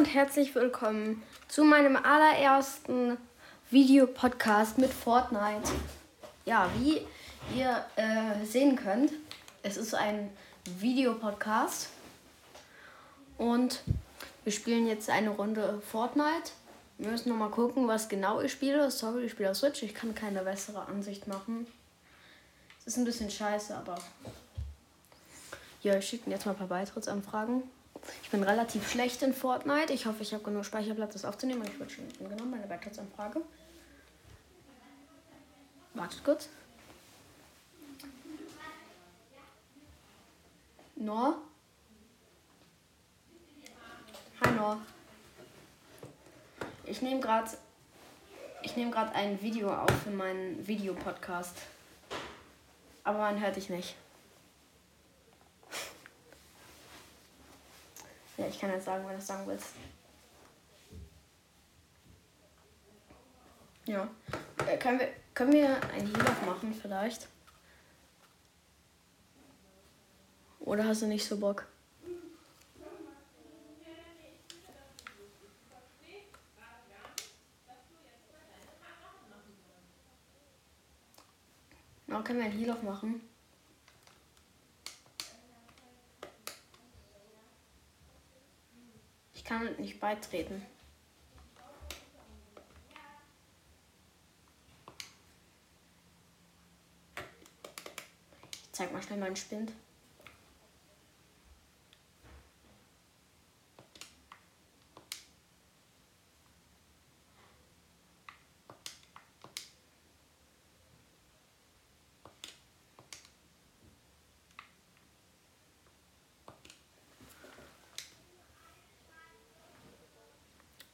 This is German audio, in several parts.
und herzlich willkommen zu meinem allerersten Videopodcast mit Fortnite. Ja, wie ihr äh, sehen könnt, es ist ein Videopodcast und wir spielen jetzt eine Runde Fortnite. Wir müssen nochmal gucken, was genau ich spiele. Sorry, ich spiele auf Switch. Ich kann keine bessere Ansicht machen. Es ist ein bisschen scheiße, aber. Ja, ich schicke jetzt mal ein paar Beitrittsanfragen. Ich bin relativ schlecht in Fortnite. Ich hoffe, ich habe genug Speicherplatz, das aufzunehmen. Ich würde schon genommen, meine Beitrittsanfrage. Wartet kurz. Nor. Hi Nor. Ich nehme gerade ich nehme gerade ein Video auf für meinen Videopodcast. Aber man hört dich nicht. Ja, ich kann jetzt sagen, wenn du es sagen willst. Ja. Äh, können, wir, können wir ein Heal machen vielleicht? Oder hast du nicht so Bock? Na, können wir ein Heal machen? Kann nicht beitreten. Ich zeig mal schnell meinen Spind.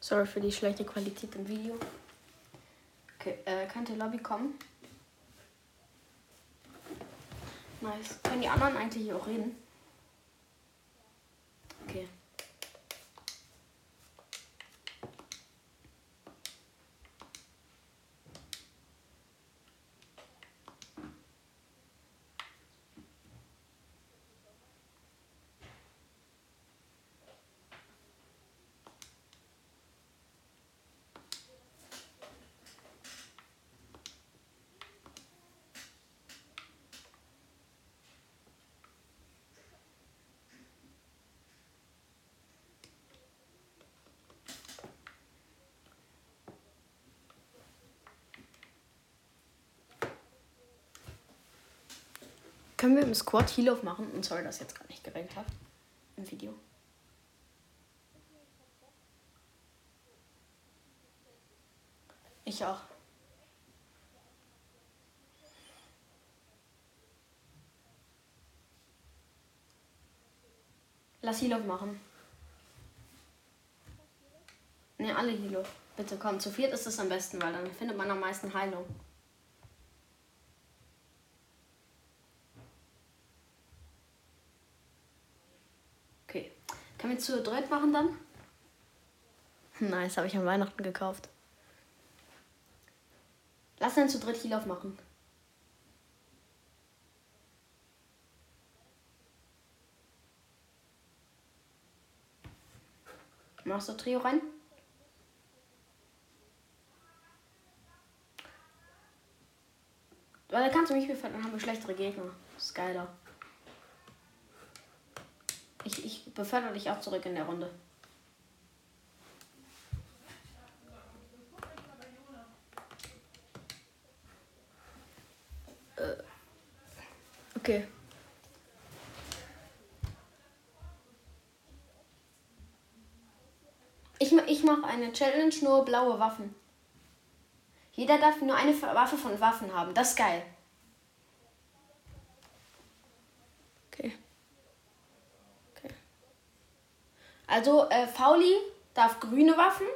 Sorry für die schlechte Qualität im Video. Okay, äh, könnte Lobby kommen? Nice. Können die anderen eigentlich auch reden? Okay. Können wir im Squad Heal machen? Und sorry, dass jetzt gar nicht geregelt hat. Im Video. Ich auch. Lass Heal machen. Ne, alle Heal Bitte komm, zu viert ist es am besten, weil dann findet man am meisten Heilung. Können wir zu dritt machen dann? Nice, habe ich an Weihnachten gekauft. Lass dann zu dritt Heal machen. Machst du Trio rein? Weil da kannst du mich befreien, dann haben wir schlechtere Gegner. Das ist geiler. Ich, ich befördere dich auch zurück in der Runde. Äh, okay. Ich, ich mache eine Challenge, nur blaue Waffen. Jeder darf nur eine Waffe von Waffen haben. Das ist geil. Also äh, Fauli darf grüne Waffen,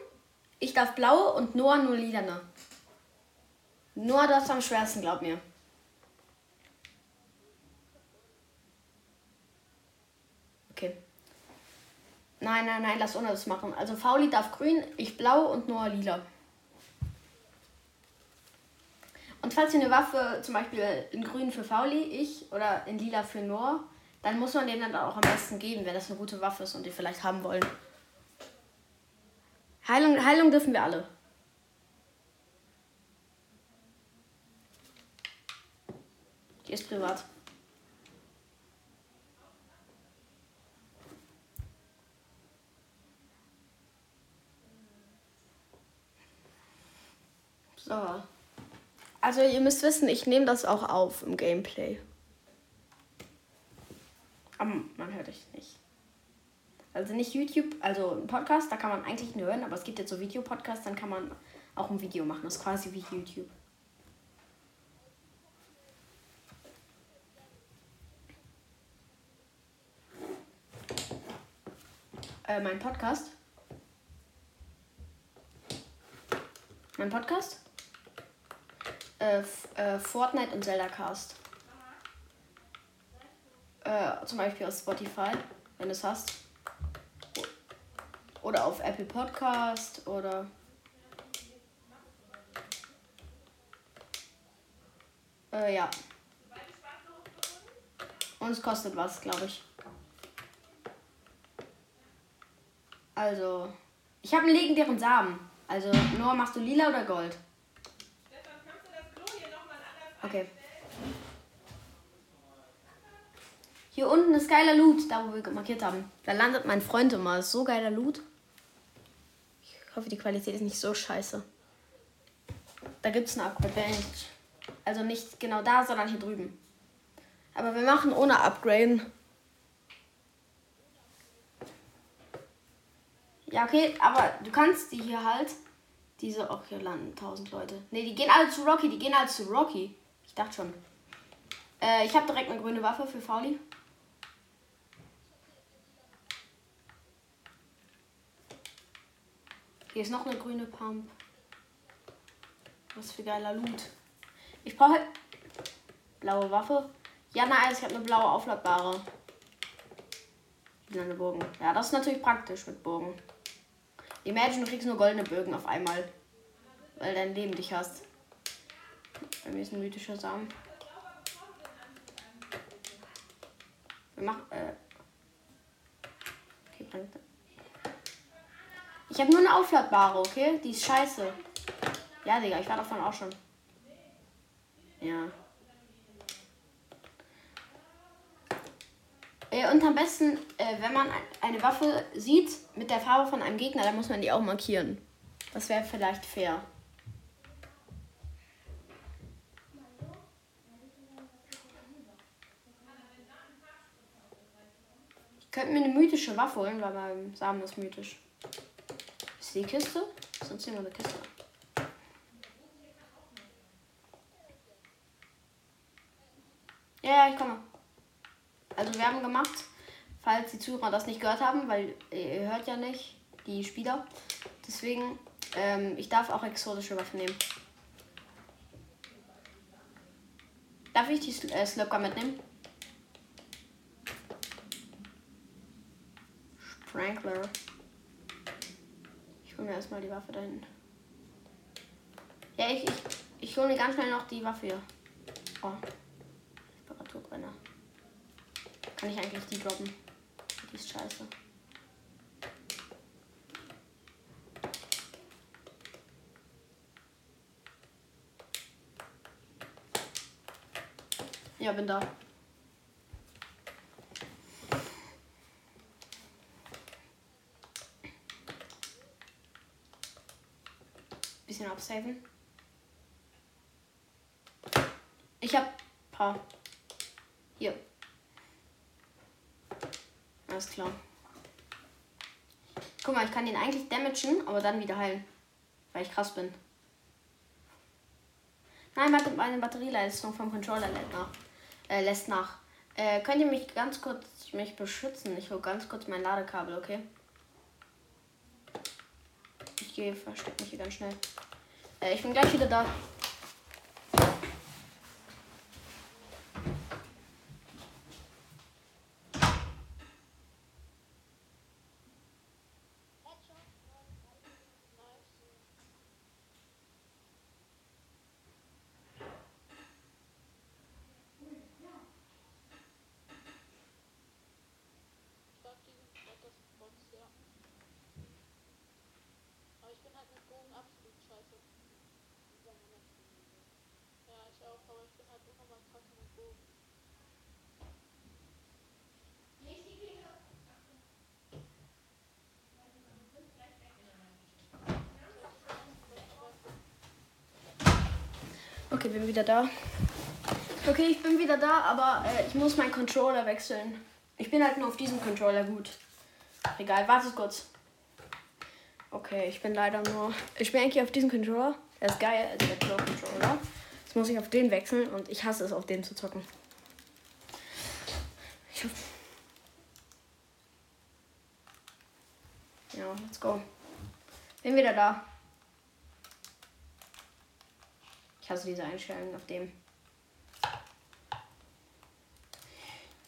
ich darf blaue und Noah nur lilane. Noah das am schwersten, glaub mir. Okay. Nein, nein, nein, lass ohne das machen. Also Fauli darf grün, ich blau und Noah lila. Und falls ihr eine Waffe, zum Beispiel in grün für Fauli, ich, oder in lila für Noah, dann muss man denen dann auch am besten geben, wenn das eine gute Waffe ist und die vielleicht haben wollen. Heilung, Heilung dürfen wir alle. Die ist privat. So. Also ihr müsst wissen, ich nehme das auch auf im Gameplay. Aber man hört euch nicht. Also nicht YouTube, also ein Podcast, da kann man eigentlich nur hören, aber es gibt jetzt so Videopodcasts, dann kann man auch ein Video machen. Das ist quasi wie YouTube. Äh, mein Podcast. Mein Podcast? Äh, äh, Fortnite und Zelda Cast. Äh, zum Beispiel auf Spotify, wenn du es hast. Oder auf Apple Podcast oder. Äh, ja. Und es kostet was, glaube ich. Also, ich habe einen legendären Samen. Also, Noah, machst du lila oder Gold? Okay. Hier unten ist geiler Loot, da wo wir markiert haben. Da landet mein Freund immer. So geiler Loot. Ich hoffe, die Qualität ist nicht so scheiße. Da gibt es eine Upgrade. Also nicht genau da, sondern hier drüben. Aber wir machen ohne Upgrade. Ja, okay, aber du kannst die hier halt. Diese, auch hier landen 1000 Leute. Ne, die gehen alle zu Rocky, die gehen alle zu Rocky. Ich dachte schon. Äh, ich habe direkt eine grüne Waffe für Fauli. Hier ist noch eine grüne Pump. Was für geiler Loot. Ich brauche blaue Waffe. Ja, nein, ich habe eine blaue aufladbare. Eine Bogen. Ja, das ist natürlich praktisch mit Bogen. Imagine, du kriegst nur goldene Bögen auf einmal. Weil dein Leben dich hast. Bei mir ist ein mythischer Samen. Wir machen. Äh. Okay, bringt. Ich habe nur eine aufladbare, okay? Die ist scheiße. Ja, Digga, ich war davon auch schon. Ja. Und am besten, äh, wenn man eine Waffe sieht mit der Farbe von einem Gegner, dann muss man die auch markieren. Das wäre vielleicht fair. Ich könnte mir eine mythische Waffe holen, weil mein Samen ist mythisch. Ist die Kiste? Sonst hier noch eine Kiste. Ja, ja, ich komme. Also wir haben gemacht, falls die Zuhörer das nicht gehört haben, weil ihr hört ja nicht die Spieler. Deswegen, ähm, ich darf auch exotische Waffen nehmen. Darf ich die äh, Slurper mitnehmen? Sprankler. Hole mir erstmal die Waffe dahin. Ja, ich, ich, ich hole mir ganz schnell noch die Waffe hier. Oh. Temperaturbrenner. Kann ich eigentlich die droppen? Die ist scheiße. Ja, bin da. Bisschen absaven. Ich hab paar. Hier. Alles klar. Guck mal, ich kann den eigentlich damagen, aber dann wieder heilen. Weil ich krass bin. Nein, meine Batterieleistung vom Controller lässt nach. Äh, lässt nach. Äh, könnt ihr mich ganz kurz mich beschützen? Ich hole ganz kurz mein Ladekabel, okay? Ich gehe, versteck mich hier ganz schnell. Äh, ich bin gleich wieder da. ich bin halt mit Okay, bin wieder da. Okay, ich bin wieder da, aber äh, ich muss meinen Controller wechseln. Ich bin halt nur auf diesem Controller gut. Egal, warte kurz. Okay, ich bin leider nur. Ich bin eigentlich auf diesem Controller. Der ist geil, also der Controller. Jetzt muss ich auf den wechseln und ich hasse es, auf den zu zocken. Ich hoffe. Ja, let's go. Bin wieder da. Ich hasse diese Einstellung auf dem.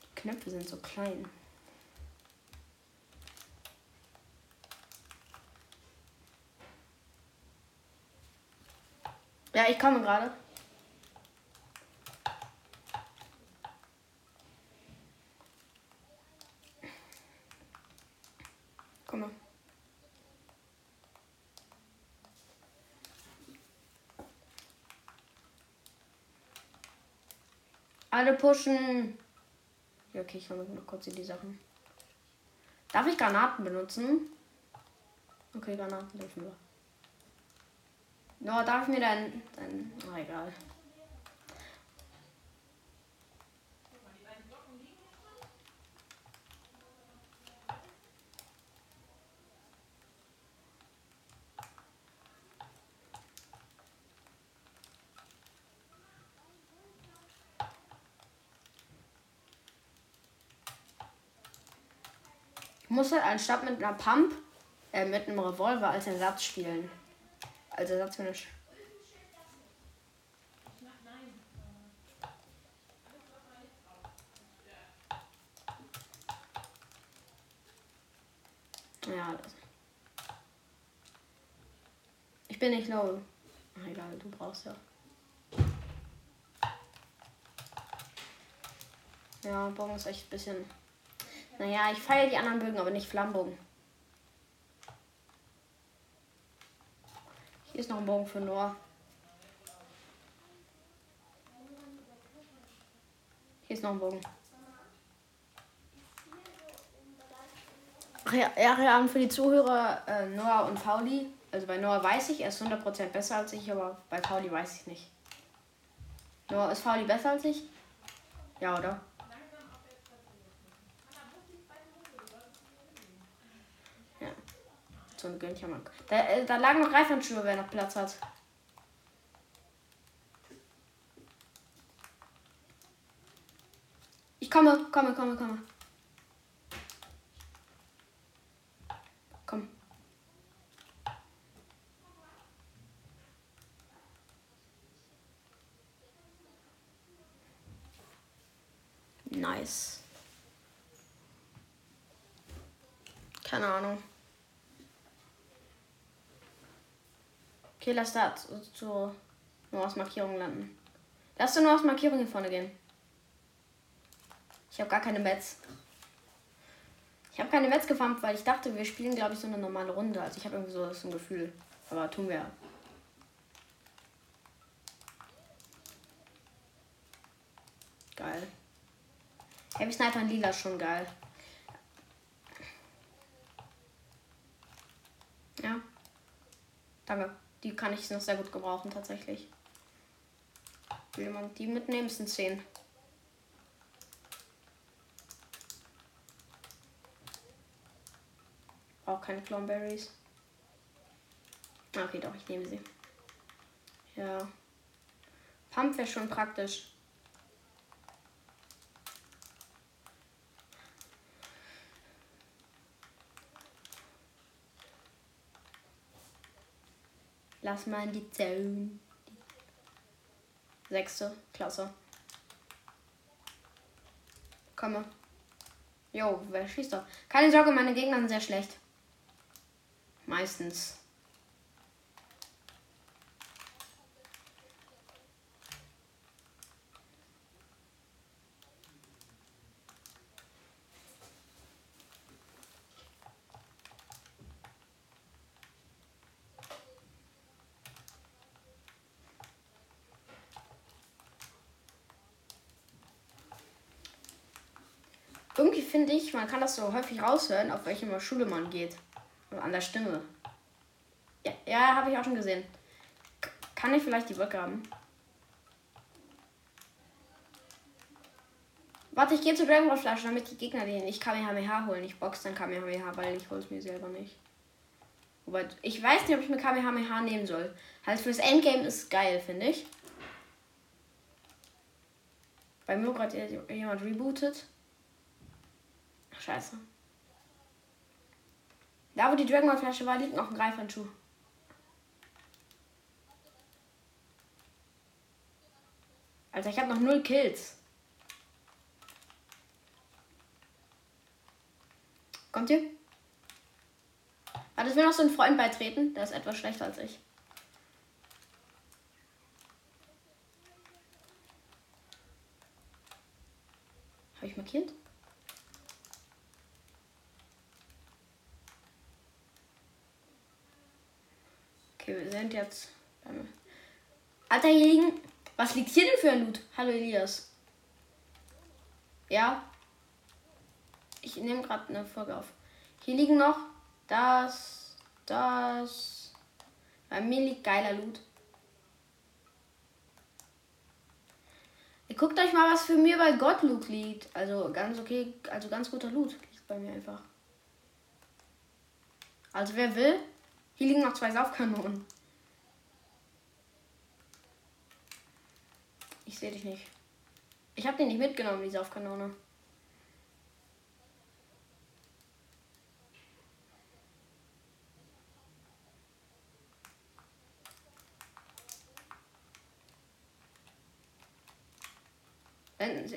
Die Knöpfe sind so klein. Ja, ich komme gerade. Komme. Alle pushen. Ja, okay, ich hole noch kurz in die Sachen. Darf ich Granaten benutzen? Okay, Granaten dürfen wir. No, darf ich mir dann. dann oh, egal. Muss halt anstatt mit einer Pump, äh, mit einem Revolver als Ersatz spielen. Als Ersatz für eine Sch Ja, das. Ich bin nicht low. Ach, egal, du brauchst ja. Ja, Bogen ist echt ein bisschen. Naja, ich feiere die anderen Bögen, aber nicht Flammenbogen. Hier ist noch ein Bogen für Noah. Hier ist noch ein Bogen. Ja, für die Zuhörer äh, Noah und Pauli. Also bei Noah weiß ich, er ist 100% besser als ich, aber bei Pauli weiß ich nicht. Noah, ist Pauli besser als ich? Ja, oder? So ein Gönnchen. Da, äh, da lagen noch Reifhandschuhe, wer noch Platz hat. Ich komme, komme, komme, komme. Komm. Nice. Keine Ahnung. Okay, lass da zu, zu Noahs Markierung landen. Lass du Noahs Markierung hier vorne gehen. Ich habe gar keine Mets. Ich habe keine Mets gefarmt, weil ich dachte, wir spielen, glaube ich, so eine normale Runde. Also ich habe irgendwie so, so ein Gefühl. Aber tun wir. Geil. Heavy Sniper in Lila ist schon geil. Ja. Danke. Die kann ich noch sehr gut gebrauchen, tatsächlich. Will jemand die mitnehmen? Es sind 10. Auch keine Clownberries. Okay, doch, ich nehme sie. Ja. Pump wäre schon praktisch. Lass mal in die Zone. Sechste Klasse. Komme. Jo, wer schießt doch? Keine Sorge, meine Gegner sind sehr schlecht. Meistens. Irgendwie finde ich, man kann das so häufig raushören, auf welche Schule man geht. Also an der Stimme. Ja, ja habe ich auch schon gesehen. Kann ich vielleicht die Brücke haben? Warte, ich gehe zur Dragon Ball Flasche, damit die Gegner den nicht Kamehameha holen. Ich box dann Kamehameha, weil ich hole es mir selber nicht. Wobei, ich weiß nicht, ob ich mir Kamehameha nehmen soll. Halt fürs Endgame ist geil, finde ich. Bei mir gerade jemand rebootet. Scheiße. Da, wo die Dragon Ball Flasche war, liegt noch ein Greifhandschuh. Alter, ich habe noch null Kills. Kommt ihr? Warte, ich will noch so ein Freund beitreten. Der ist etwas schlechter als ich. Habe ich markiert? Okay, wir sind jetzt. Alter, hier liegen. Was liegt hier denn für ein Loot? Hallo Elias. Ja. Ich nehme gerade eine Folge auf. Hier liegen noch das, das. Bei mir liegt geiler Loot. Ihr guckt euch mal, was für mir bei Gott Loot liegt. Also ganz okay, also ganz guter Loot liegt bei mir einfach. Also wer will, hier liegen noch zwei Saufkanonen. Ich sehe dich nicht. Ich habe den nicht mitgenommen, die Saufkanone.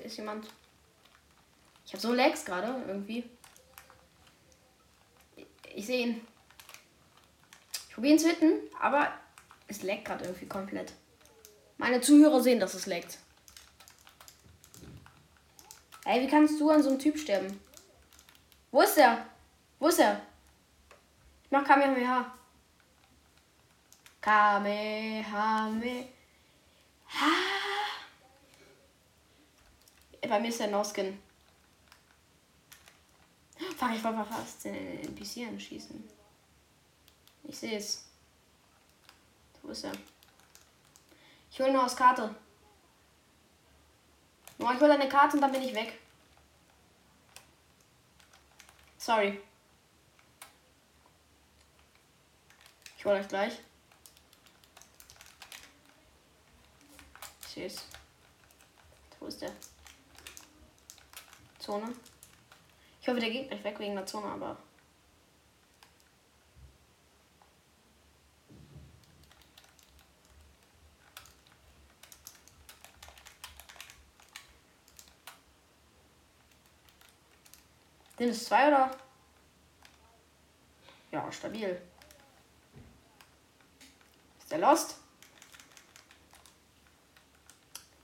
ist jemand. Ich habe so Lags gerade irgendwie. Ich sehe ihn. Ich probiere ihn zu hitten, aber es laggt gerade irgendwie komplett. Meine Zuhörer sehen, dass es laggt. Ey, wie kannst du an so einem Typ sterben? Wo ist er? Wo ist er? Ich mach Kamehameha. Kamehameha. Bei mir ist der No-Skin. Fuck, ich wollte fast den NPC anschießen. Ich sehe es. Wo ist er? Ich hole nur aus Karte. Nur ich hole eine Karte und dann bin ich weg. Sorry. Ich hole euch gleich. Es. Wo ist der? Zone. Ich hoffe, der geht nicht weg wegen der Zone, aber. Sind es zwei oder? Ja, stabil. Ist der Lost?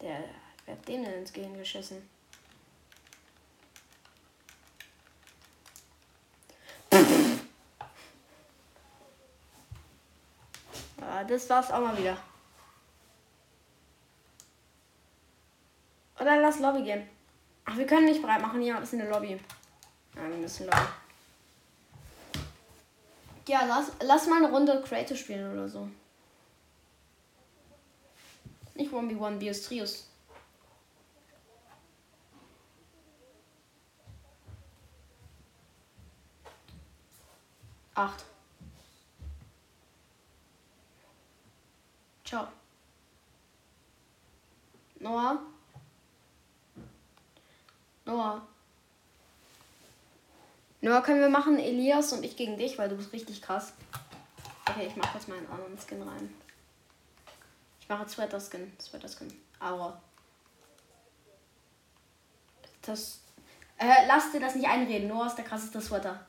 Der, wer hat den denn ins Gehirn geschissen? das war's auch mal wieder. Oder lass Lobby gehen. Ach, wir können nicht bereit machen. Jemand ist in der Lobby. Ja, wir müssen Lobby. Ja, lass, lass mal eine Runde Creative spielen oder so. Nicht 1v1, Bios Trios. Acht. Ciao. Noah. Noah. Noah, können wir machen Elias und ich gegen dich, weil du bist richtig krass. Okay, ich mach kurz meinen anderen Skin rein. Ich mache Sweater Skin. Sweater Skin. Aura. Das. Äh, lass dir das nicht einreden. Noah ist der krasseste Sweater.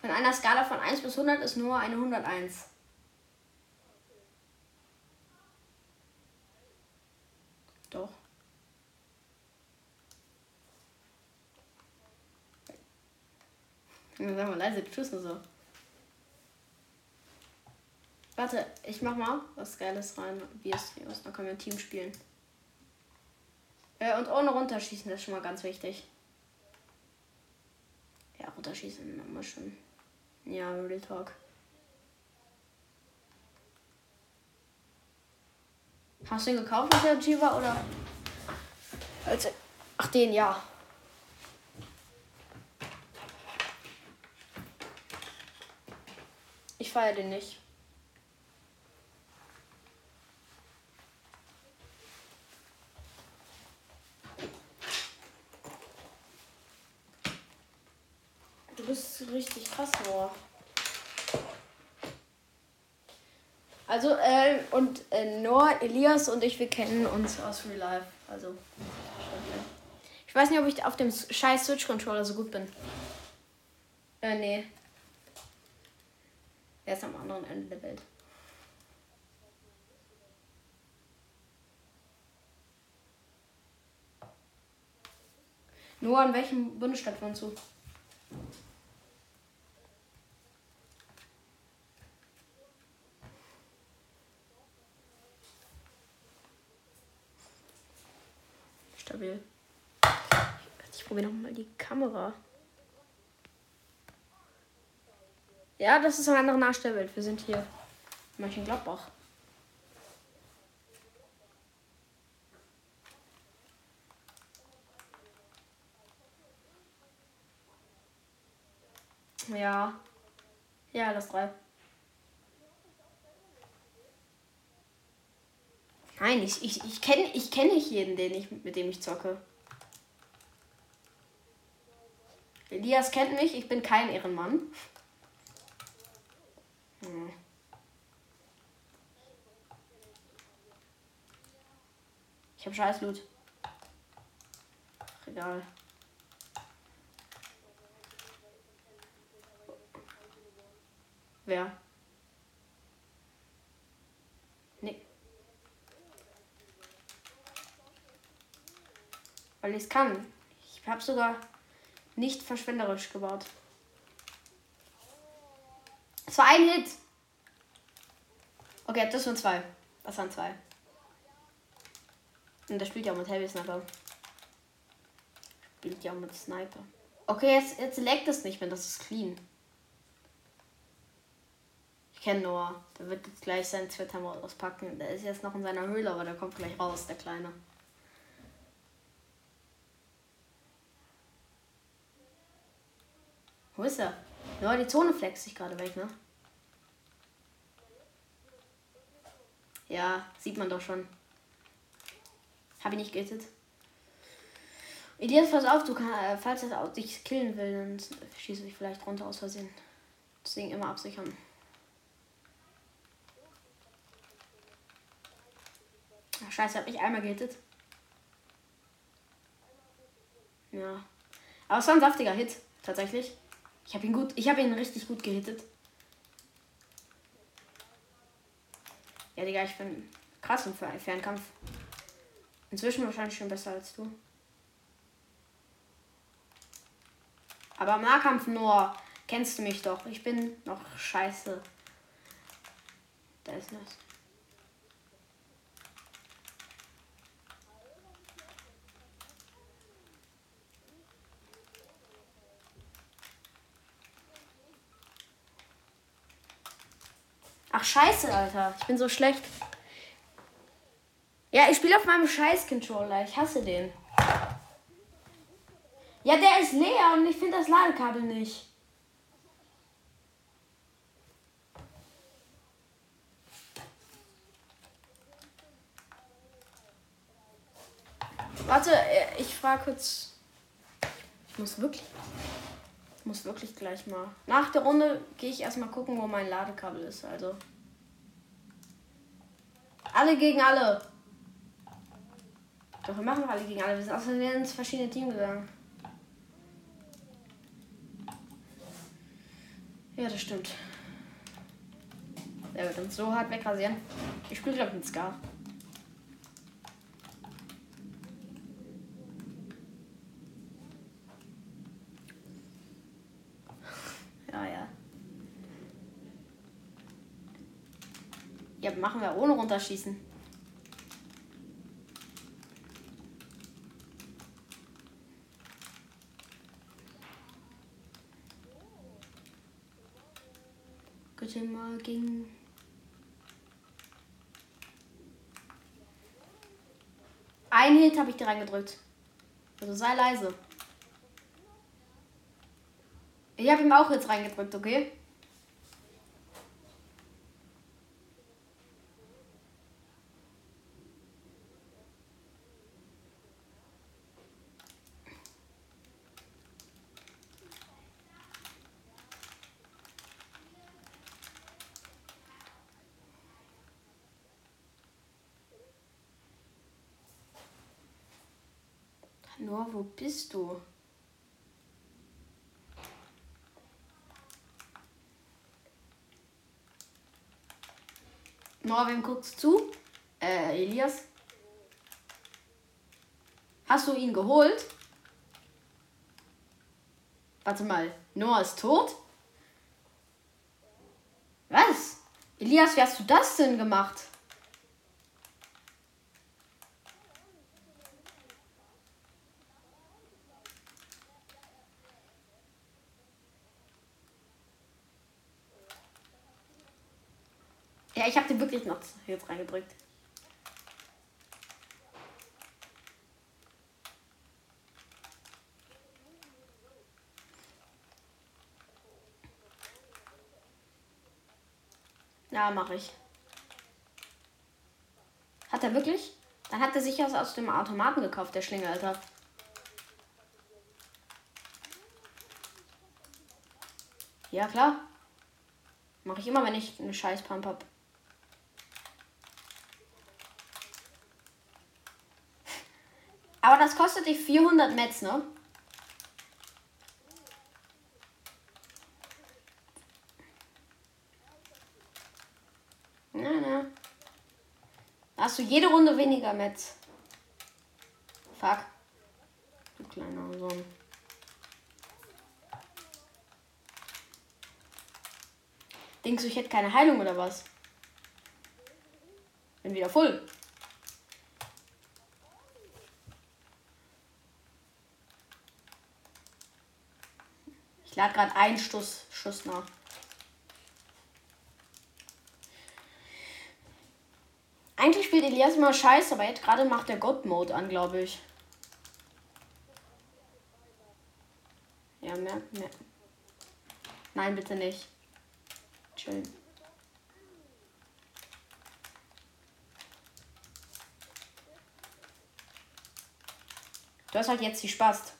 Von einer Skala von 1 bis 100 ist nur eine 101. Doch. Sag mal leise, tschüss nur so. Warte, ich mach mal was Geiles rein. Wie ist. Dann können wir ein Team spielen. Äh, und ohne runterschießen, das ist schon mal ganz wichtig. Ja, runterschießen immer schon. Ja, Real Talk. Hast du ihn gekauft, als er G war, oder? Als, ach, den, ja. Feiere den nicht. Du bist richtig krass, Noah. Also, äh, und äh, Noah, Elias und ich, wir kennen uns aus Real Life. Also, ich weiß nicht, ob ich auf dem scheiß Switch-Controller so gut bin. Äh, nee. Er ist am anderen Ende der Welt. Noah, in welchem Bundesstaat wohnst du? Stabil. Ich probiere nochmal die Kamera. Ja, das ist eine andere Nachstellwelt. Wir sind hier in Mönchengladbach. Ja. Ja, das drei. Nein, ich, ich, ich kenne ich kenn nicht jeden, den ich, mit dem ich zocke. Elias kennt mich, ich bin kein Ehrenmann. Ich hab scheiß Loot. Egal. Wer? Nee. Weil ich es kann. Ich habe sogar nicht verschwenderisch gebaut. Es war ein Hit. Okay, das waren zwei. Das waren zwei. Und der spielt ja auch mit Heavy Sniper. Spielt ja auch mit Sniper. Okay, jetzt, jetzt leckt es nicht mehr, das ist clean. Ich kenne Noah. Der wird jetzt gleich sein Twitter mal auspacken. Der ist jetzt noch in seiner Höhle, aber der kommt gleich raus, der Kleine. Wo ist er? Ja, die Zone flext sich gerade weg, ne? Ja, sieht man doch schon. Habe ich nicht gehittet. Elias, pass auf, du kann, äh, falls er dich killen will, dann schieße ich vielleicht runter aus Versehen. Deswegen immer absichern. Ach, scheiße, hat mich einmal gehittet. Ja. Aber es war ein saftiger Hit, tatsächlich. Ich habe ihn gut, ich habe ihn richtig gut gehittet. Ja, Digga, ich bin krass im Fernkampf. Inzwischen wahrscheinlich schon besser als du. Aber Nahkampf nur kennst du mich doch. Ich bin noch scheiße. Da ist das. Ach scheiße, Alter. Ich bin so schlecht. Ja, ich spiele auf meinem Scheiß-Controller. Ich hasse den. Ja, der ist leer und ich finde das Ladekabel nicht. Warte, äh, ich frage kurz. Ich muss wirklich. Ich muss wirklich gleich mal. Nach der Runde gehe ich erstmal gucken, wo mein Ladekabel ist. Also. Alle gegen alle. Doch, wir machen alle gegen alle. Wir sind außerdem ins verschiedene Team gegangen. Ja, das stimmt. Der wird uns so hart wegrasieren. Ich spiele, glaube ich, mit Scar. Ja, machen wir ohne runterschießen. Bitte mal gegen. Ein Hit habe ich dir reingedrückt. Also sei leise. Ich habe ihm auch jetzt reingedrückt, okay? Noah, wo bist du? Noah, wem guckst du? Äh, Elias? Hast du ihn geholt? Warte mal, Noah ist tot? Was? Elias, wie hast du das denn gemacht? Ja, ich habe den wirklich noch jetzt reingedrückt. Ja, mache ich. Hat er wirklich? Dann hat er sich was aus dem Automaten gekauft, der Schlinge, Alter. Ja, klar. Mache ich immer, wenn ich eine scheiß Pump hab. Aber das kostet dich 400 Metz, ne? Na, na. Hast du jede Runde weniger Metz. Fuck. Du kleiner Sohn. Denkst du, ich hätte keine Heilung oder was? Bin wieder voll. Ich lade gerade einen Schuss, Schuss nach. Eigentlich spielt Elias mal scheiße, aber jetzt gerade macht der God-Mode an, glaube ich. Ja, mehr, mehr. Nein, bitte nicht. Chillen. Du hast halt jetzt die Spaß.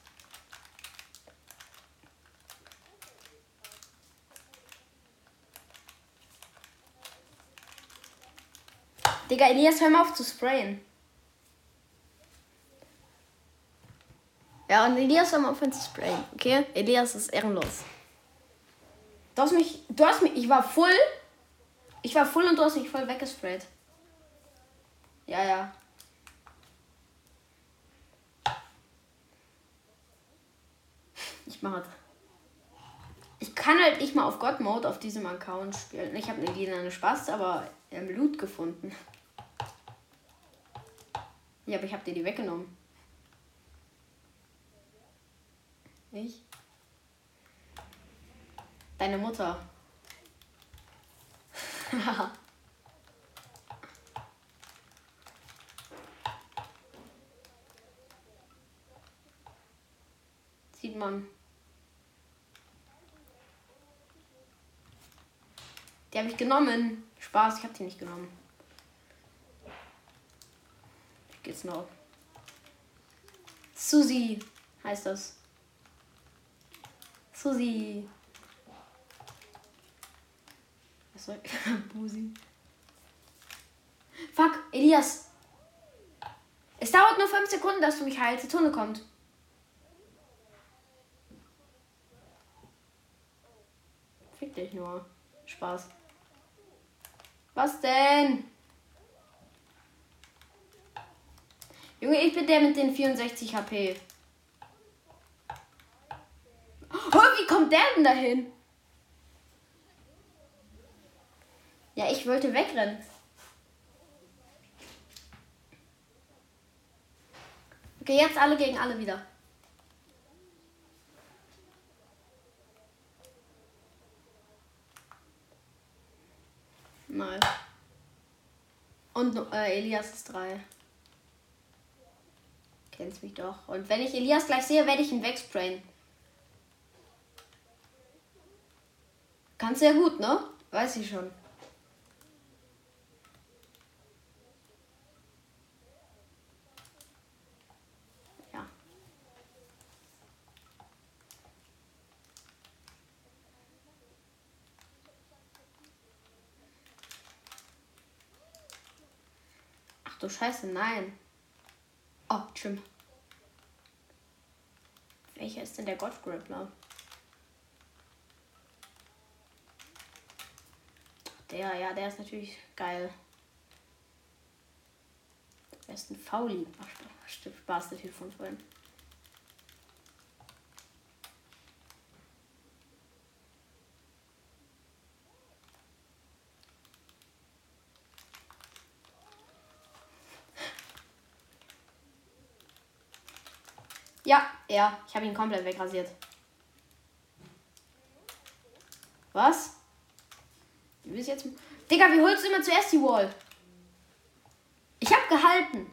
Digga, Elias, hör mal auf zu sprayen. Ja, und Elias hör mal auf zu sprayen, okay? Elias ist ehrenlos. Du hast mich, du hast mich, ich war voll, ich war voll und du hast mich voll weggesprayt. Ja, ja. Ich mach das. Kann halt nicht mal auf God Mode auf diesem Account spielen. Ich habe eine Spaß, aber im Loot gefunden. Ja, aber ich habe dir die weggenommen. Ich? Deine Mutter. Sieht man. Die habe ich genommen. Spaß, ich habe die nicht genommen. geht's noch. Susi heißt das. Susi. Was soll Busi. Fuck, Elias. Es dauert nur 5 Sekunden, dass du mich heilst. Die Tunnel kommt. Fick dich nur. Spaß. Was denn? Junge, ich bin der mit den 64 HP. Oh, wie kommt der denn dahin? Ja, ich wollte wegrennen. Okay, jetzt alle gegen alle wieder. Nice. Und äh, Elias ist 3. Kennst mich doch. Und wenn ich Elias gleich sehe, werde ich ihn wegsprayen. Kannst sehr gut, ne? Weiß ich schon. Ja. Ach du Scheiße, nein. Oh, Trim. Welcher ist denn der God Grappler? Der, ja, der ist natürlich geil. Der ist ein Fauli. Ach, Spaß, der von vorhin. Ja, ja, ich habe ihn komplett wegrasiert. Was? Du bist jetzt. Digga, wie holst du immer zuerst die Wall? Ich hab gehalten.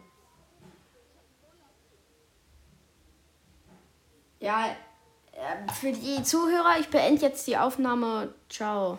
Ja, äh, für die Zuhörer, ich beende jetzt die Aufnahme. Ciao.